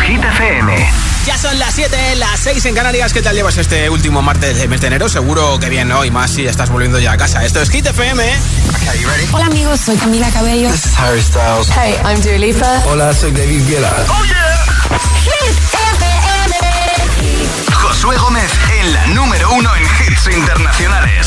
Hit Ya son las 7, las 6 en Canarias. ¿Qué tal llevas este último martes de mes de enero? Seguro que bien, ¿no? Y más si estás volviendo ya a casa. Esto es Hit FM. Hola, amigos. Soy Camila Cabello. This is Harry Styles. Hey, I'm Dua Lipa. Hola, soy David Guetta. ¡Oh, yeah! Hit FM. Josué Gómez en la número uno en hits internacionales.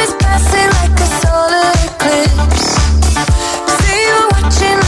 is passing like a solar eclipse. See you watching.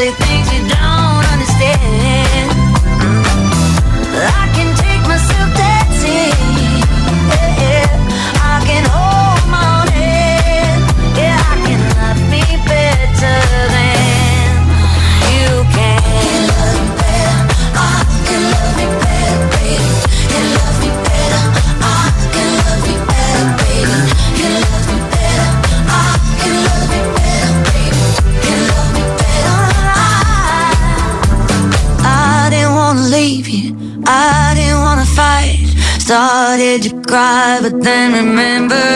say things then remember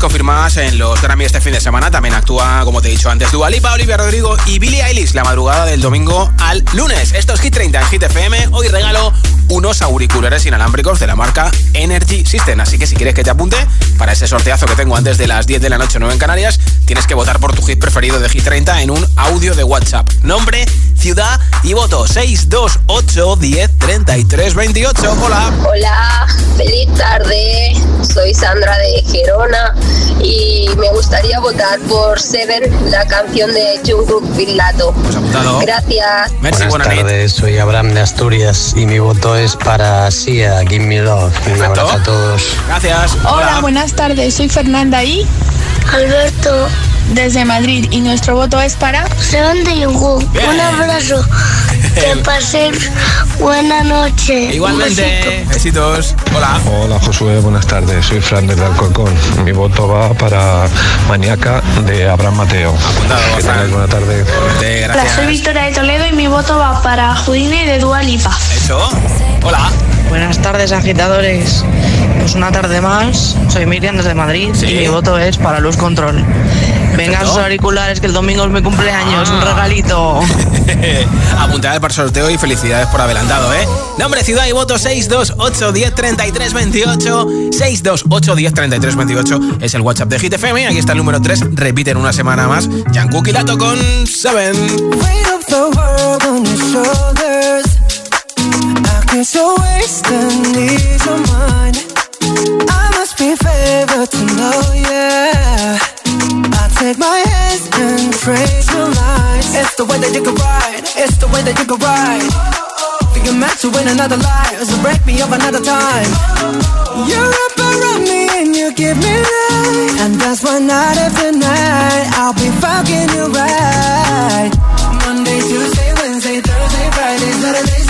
confirmadas en los Grammy este fin de semana. También actúa, como te he dicho antes, Dualipa, Olivia Rodrigo y Billie Eilish la madrugada del domingo al lunes. estos es Hit 30 en Hit Hoy regalo unos auriculares inalámbricos de la marca Energy System. Así que si quieres que te apunte para ese sorteazo que tengo antes de las 10 de la noche, 9 en Canarias, tienes que votar por tu hit preferido de Hit 30 en un audio de WhatsApp. Nombre ciudad y voto. 628 10 33 28. Hola. Hola, feliz tarde. Soy Sandra de Gerona y me gustaría votar por Sever, la canción de Jungkook bilato pues Gracias. buenas, tardes, soy Abraham de Asturias y mi voto es para Sia, Give Me Love. Un abrazo a todos. Gracias. Hola buenas tardes, soy Fernanda y Alberto. Desde Madrid. ¿Y nuestro voto es para? Un abrazo. Que pase buena noche. Igualmente. Besitos. Hola. Hola Josué, buenas tardes. Soy Fran desde Alcorcón. Mi voto va para Maniaca de Abraham Mateo. Buenas tardes. soy Victoria de Toledo y mi voto va para Judine de Dualipa. Eso. Hola. Buenas tardes, agitadores. Pues una tarde más. Soy Miriam desde Madrid y mi voto es para Luz Control. Venga sus auriculares, que el domingo es mi cumpleaños, un ah. regalito. Apuntada para sorteo y felicidades por adelantado, ¿eh? Nombre, ciudad y voto 628 10 28. 628 10 28 es el WhatsApp de GTFM. Aquí está el número 3. Repiten una semana más. Jan Lato con Seven. It's a waste and these are mine. I must be favored to know, yeah. I take my hands and praise the lines. It's the way that you can ride. It's the way that you can ride. Think you're meant to win another life, so break me up another time. You're around me and you give me life, and that's why night after night I'll be fucking you right. Monday, Tuesday, Wednesday, Thursday, Friday, Saturday.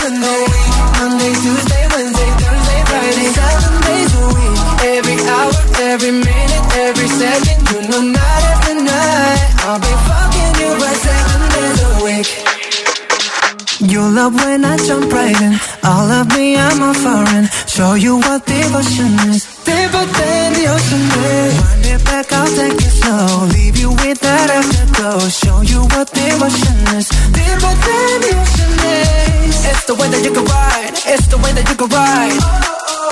What what devotion is Deeper than the ocean is Wind it back, I'll take it slow Leave you with that afterglow Show you what devotion is Deeper than the ocean is It's the way that you can ride It's the way that you can ride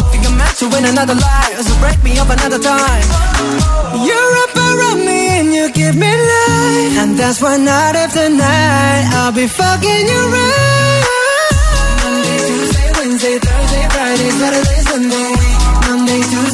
Think you're meant to win another life So break me up another time You're up around me and you give me life And that's why night after night I'll be fucking you right Monday, Tuesday, Wednesday, Thursday, Friday, Saturday something to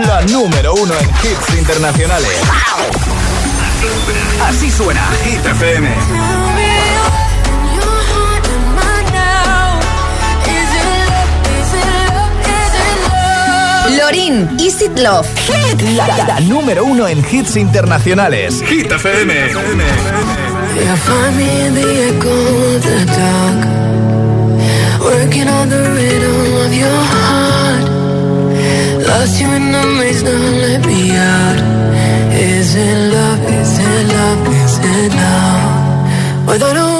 la número uno en hits internacionales. Así suena Hit FM. Lorin, Is It Love. Hit. La, número uno en hits internacionales. Hit FM. Lost you in the maze, Now let me out. Is it love? Is it love? Is it love? Without a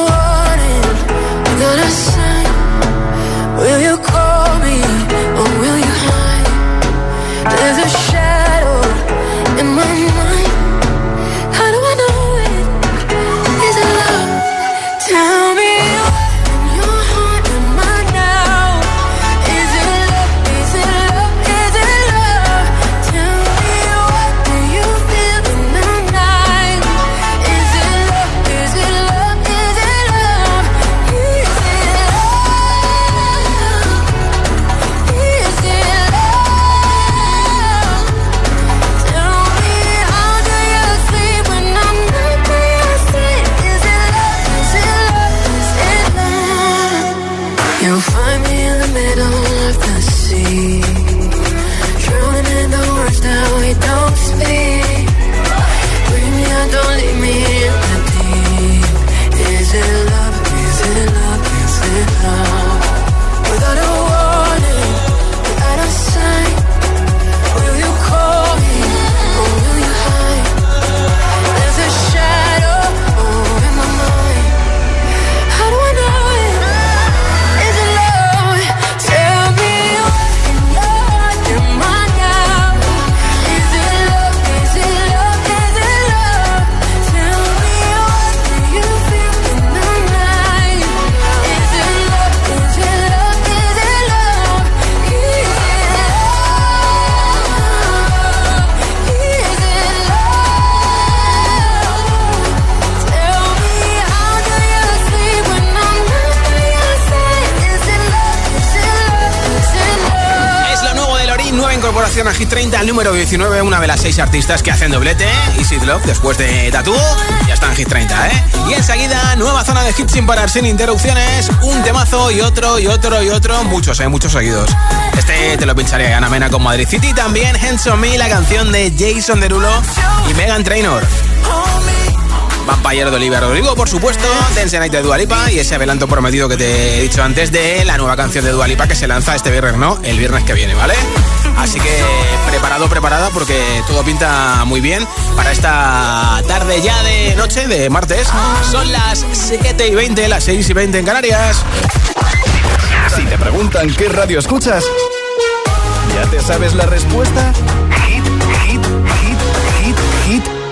19, una de las seis artistas que hacen doblete. Easy Love después de Tattoo, ya está en Hit 30, ¿eh? Y enseguida, nueva zona de hits sin parar, sin interrupciones. Un temazo y otro, y otro, y otro. Muchos, hay ¿eh? Muchos seguidos. Este te lo pincharía Ana Mena con Madrid City. También On Me, la canción de Jason Derulo y Megan Trainor. Vampire de Oliver Rodrigo, por supuesto, de Night de Dualipa y ese adelanto prometido que te he dicho antes de la nueva canción de Dualipa que se lanza este viernes, ¿no? El viernes que viene, ¿vale? Así que preparado, preparada, porque todo pinta muy bien para esta tarde ya de noche, de martes. Son las 7 y 20, las 6 y 20 en Canarias. Si te preguntan qué radio escuchas, ¿ya te sabes la respuesta?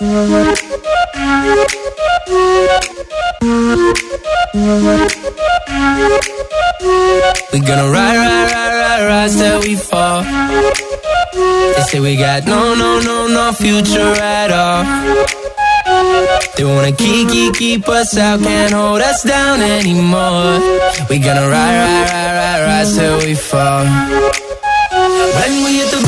We're gonna ride, ride, ride, ride, rise till we fall. They say we got no, no, no, no future at all. They wanna keep, keep, keep us out, can't hold us down anymore. We're gonna ride, ride, ride, ride, rise till we fall. When we hit the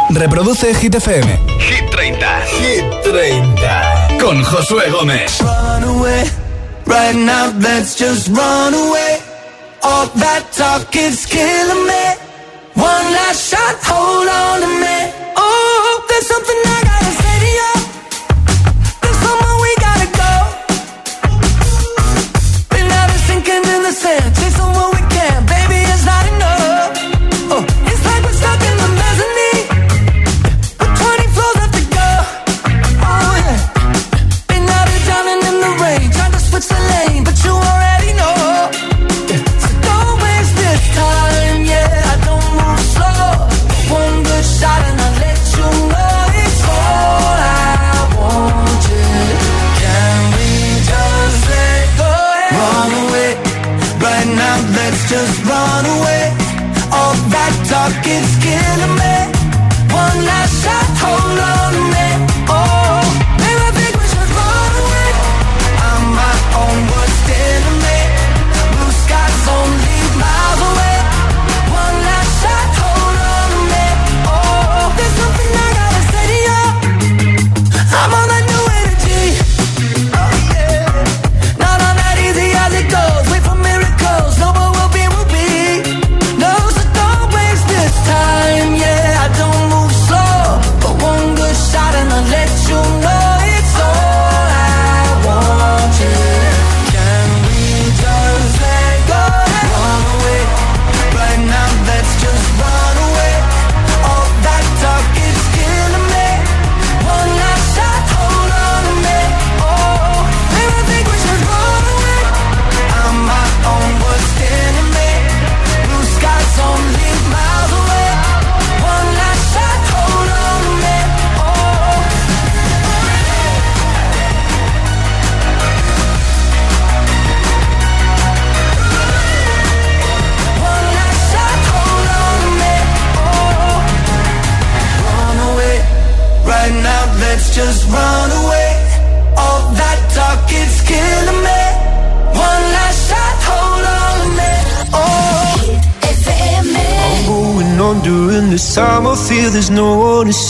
Reproduce Hit FM. Hit 30. Hit 30. Con Josué Gómez. Run away. Right now, let's just run away. All that talk is killing me. One last shot, hold on to me. Oh, there's something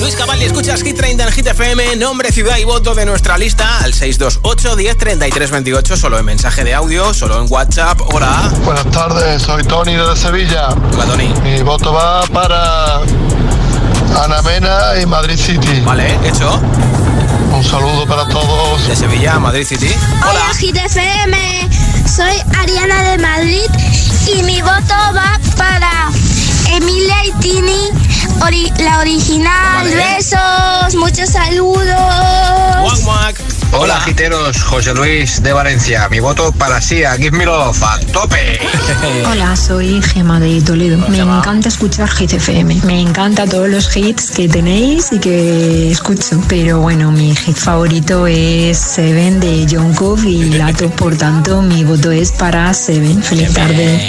Luis Cavalli, escuchas Hit 30 en Hit nombre, ciudad y voto de nuestra lista al 628 103328 solo en mensaje de audio, solo en WhatsApp, hola. Buenas tardes, soy Tony de Sevilla. Hola, Tony. Mi voto va para Ana Mena y Madrid City. Vale, hecho. Un saludo para todos. De Sevilla, Madrid City. Hola, Hola soy Ariana de Madrid y mi voto va para Emilia y Tini, la original. Besos, muchos saludos. Hola, giteros, José Luis de Valencia. Mi voto para Sia, give me a tope. Hola, soy Gema de Toledo. Me encanta escuchar Hit FM. Me encanta todos los hits que tenéis y que escucho. Pero bueno, mi hit favorito es Seven de John Cove y Lato. Por tanto, mi voto es para Seven. Feliz tarde.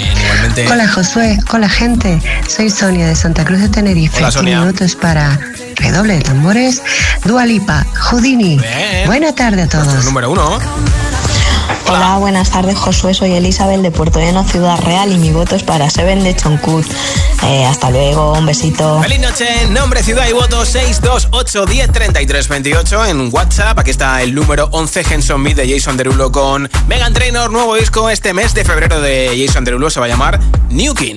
Hola, Josué. Hola, gente. Soy Sonia de Santa Cruz de Tenerife. Hola, Sonia. es para redoble de tambores. Dualipa, Houdini. ¡Buenas tardes! número uno. Hola. buenas tardes Josué, soy Elizabeth de Puerto Llano, Ciudad Real y mi voto es para Seven de Choncut. Eh, hasta luego, un besito. Feliz noche, nombre, ciudad y voto 628 10 28 en WhatsApp. Aquí está el número 11 Henson Meat de Jason Derulo con Megan Trainor, nuevo disco este mes de febrero de Jason Derulo, se va a llamar New King.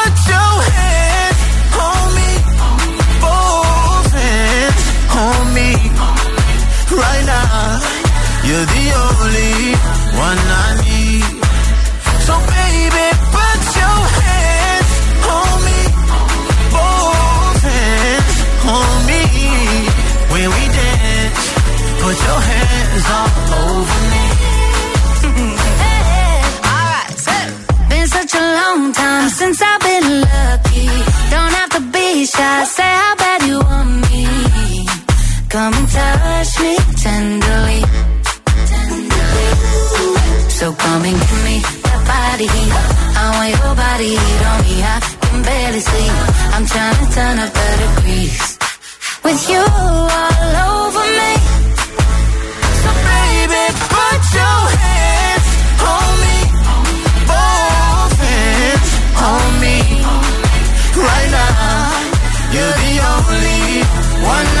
right now. You're the only one I need. So baby, put your hands on me, both hands on me. When we dance, put your hands all over me. hey, All right, so. Been such a long time since I've been lucky. Don't have to be shy. Say I body heat. I want your body heat on me. I can barely sleep. I'm trying to turn up the degrees. With you all over me. So baby, put your hands on me. Both hands on me. Right now, you're the only one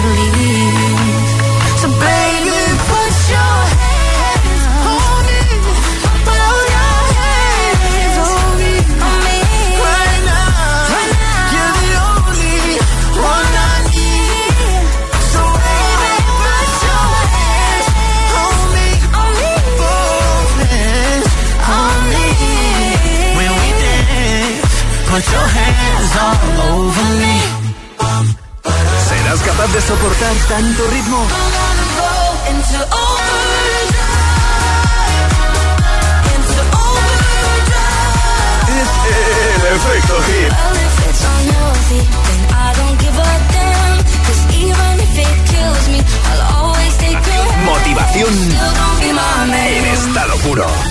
en tu ritmo. Es el efecto hit. Motivación en estado puro.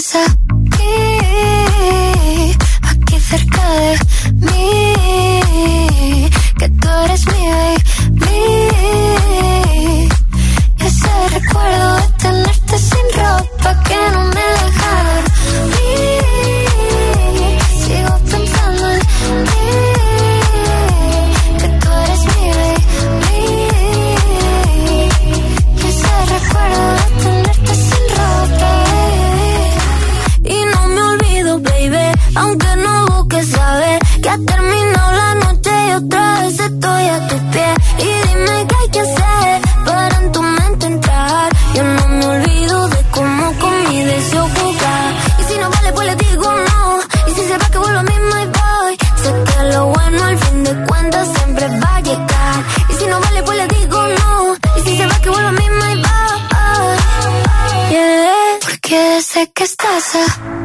pasa? sé que estás. A... Eh?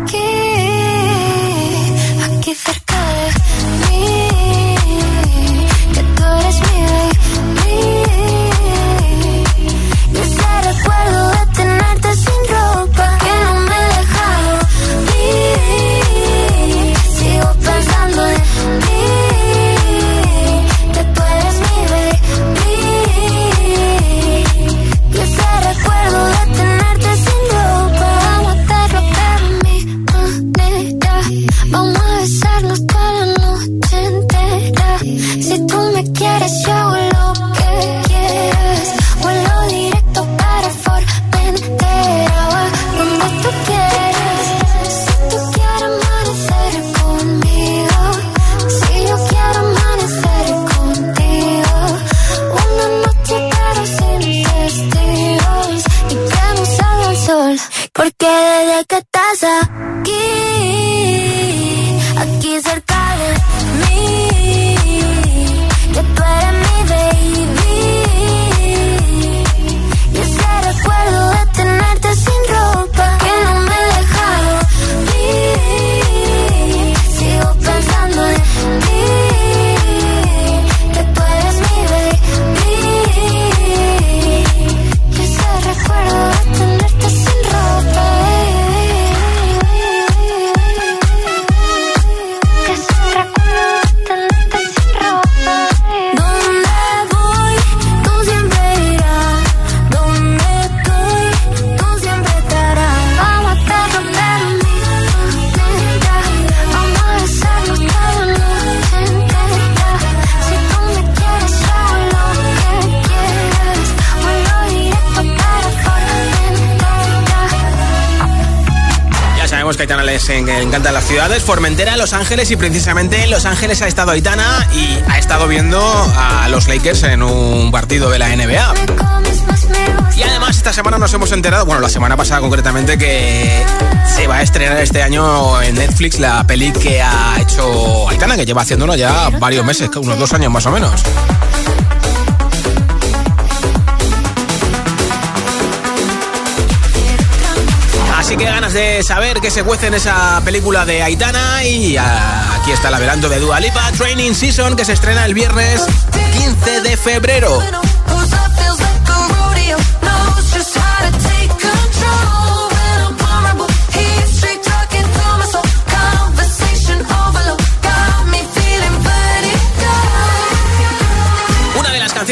que a Aitana encantan las ciudades, Formentera, Los Ángeles y precisamente en Los Ángeles ha estado Aitana y ha estado viendo a los Lakers en un partido de la NBA. Y además esta semana nos hemos enterado, bueno, la semana pasada concretamente, que se va a estrenar este año en Netflix la peli que ha hecho Aitana, que lleva haciéndolo ya varios meses, unos dos años más o menos. Qué ganas de saber qué se cuece en esa película de Aitana. Y aquí está el adelanto de dualipa Training Season, que se estrena el viernes 15 de febrero.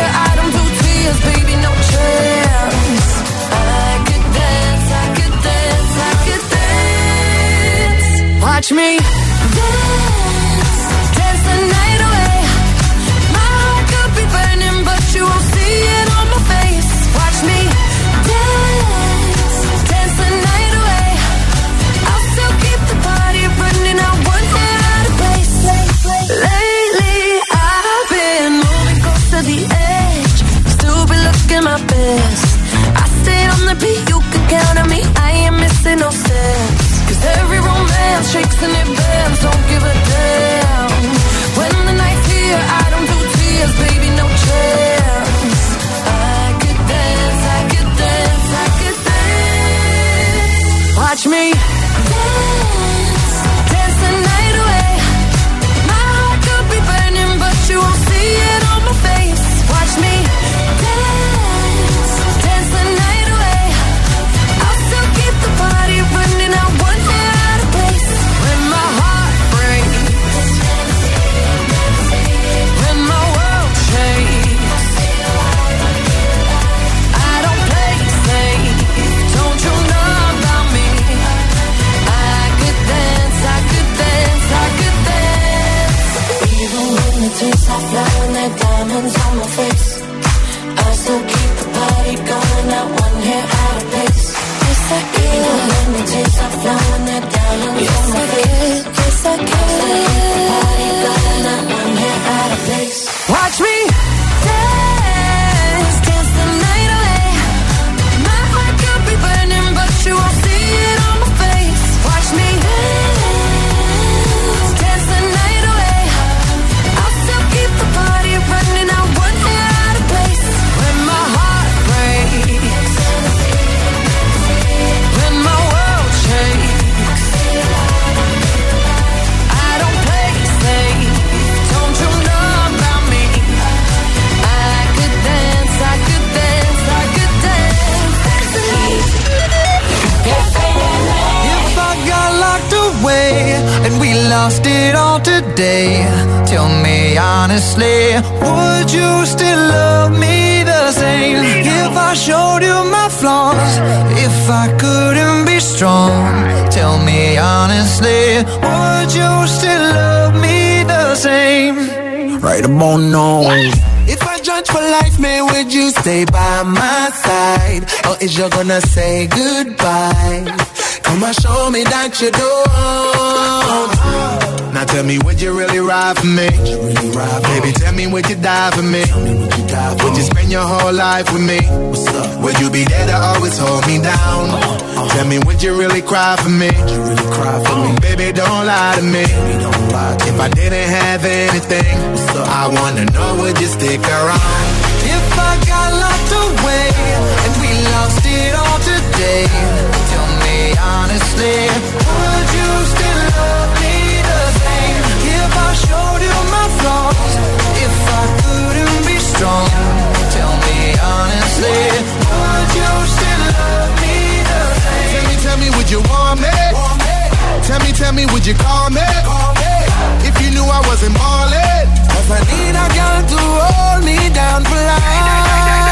I don't do tears, baby, no chance. I could dance, I could dance, I could dance. Watch me dance. Would you still love me the same if I showed you my flaws? If I couldn't be strong, tell me honestly, would you still love me the same? Right about now. If I judge for life, man, would you stay by my side? Or is you gonna say goodbye? Come and show me that you don't. Now tell me, would you really ride for me? Really ride Baby, tell me, would you die for me? me would, you die for? would you spend your whole life with me? Would you be there to always hold me down? Uh Uh Tell me, would you really cry for me? Really cry for uh me? Baby, don't lie to me. Lie to if me. I didn't have anything, I wanna know, would you stick around? If I got locked away and we lost it all today, tell me honestly. if I couldn't be strong? Tell me honestly, would you still love me the same? Tell me, tell me, would you want me? Tell me, tell me, would you call me? If you knew I wasn't cause I need a girl to hold me down for life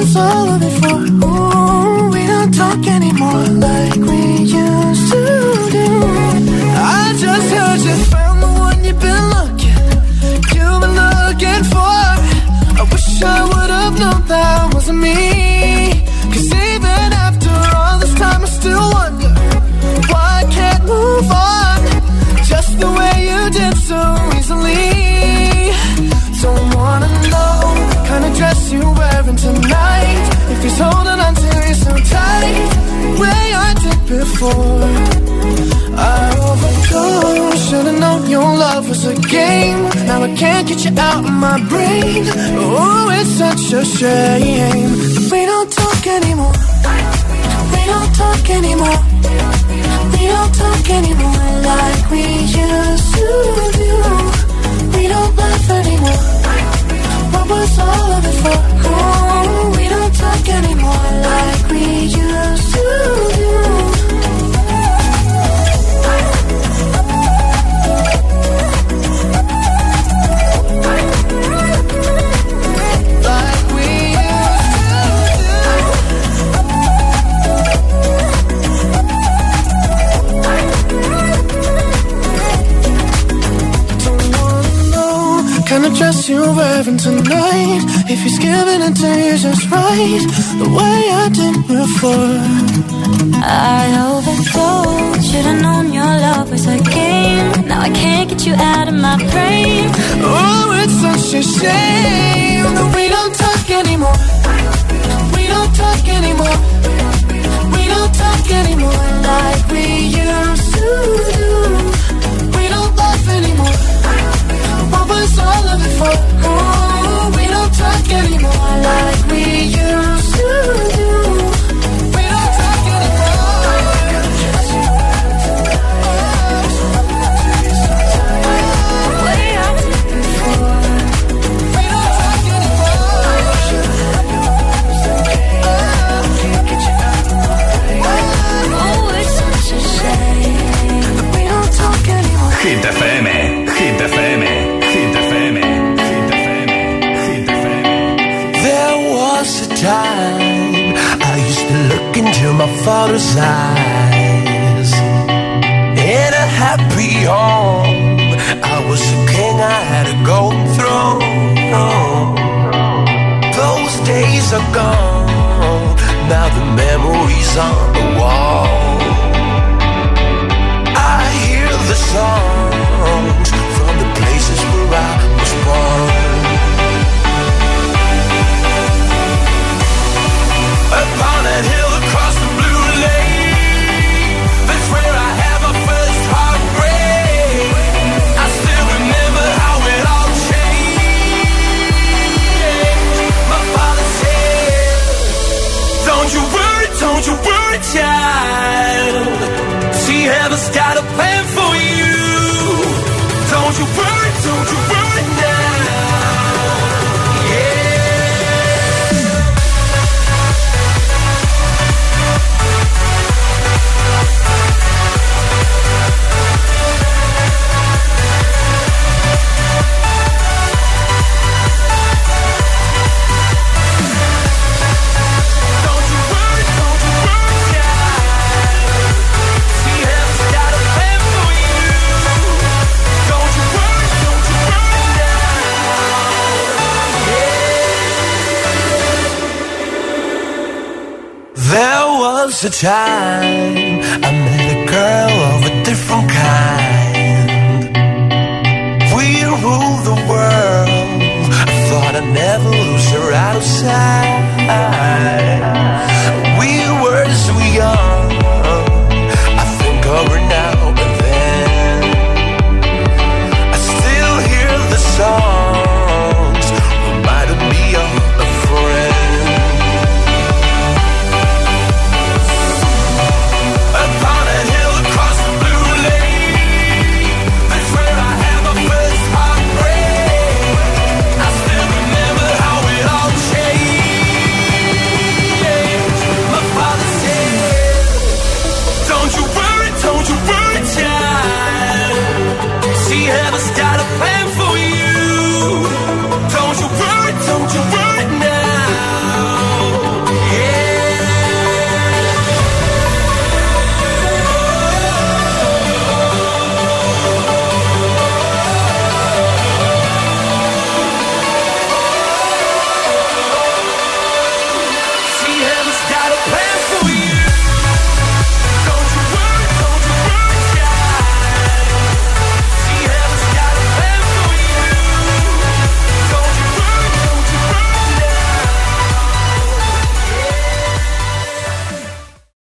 of it before. Ooh, we not talking. before. I overdosed, should've known your love was a game. Now I can't get you out of my brain. Oh, it's such a shame. We don't talk anymore. We don't talk anymore. We don't talk anymore like we used to do. We don't laugh anymore. What was all of it for? Oh, we don't talk anymore like we kind of dress you wearing tonight? If he's giving it to you just right, the way I did before. I overdosed. Should've known your love was a game. Now I can't get you out of my brain. Oh, it's such a shame that we don't talk anymore. We don't talk anymore. We don't talk anymore. a time I met a girl of a different kind. We rule the world. I thought I'd never lose her out of sight.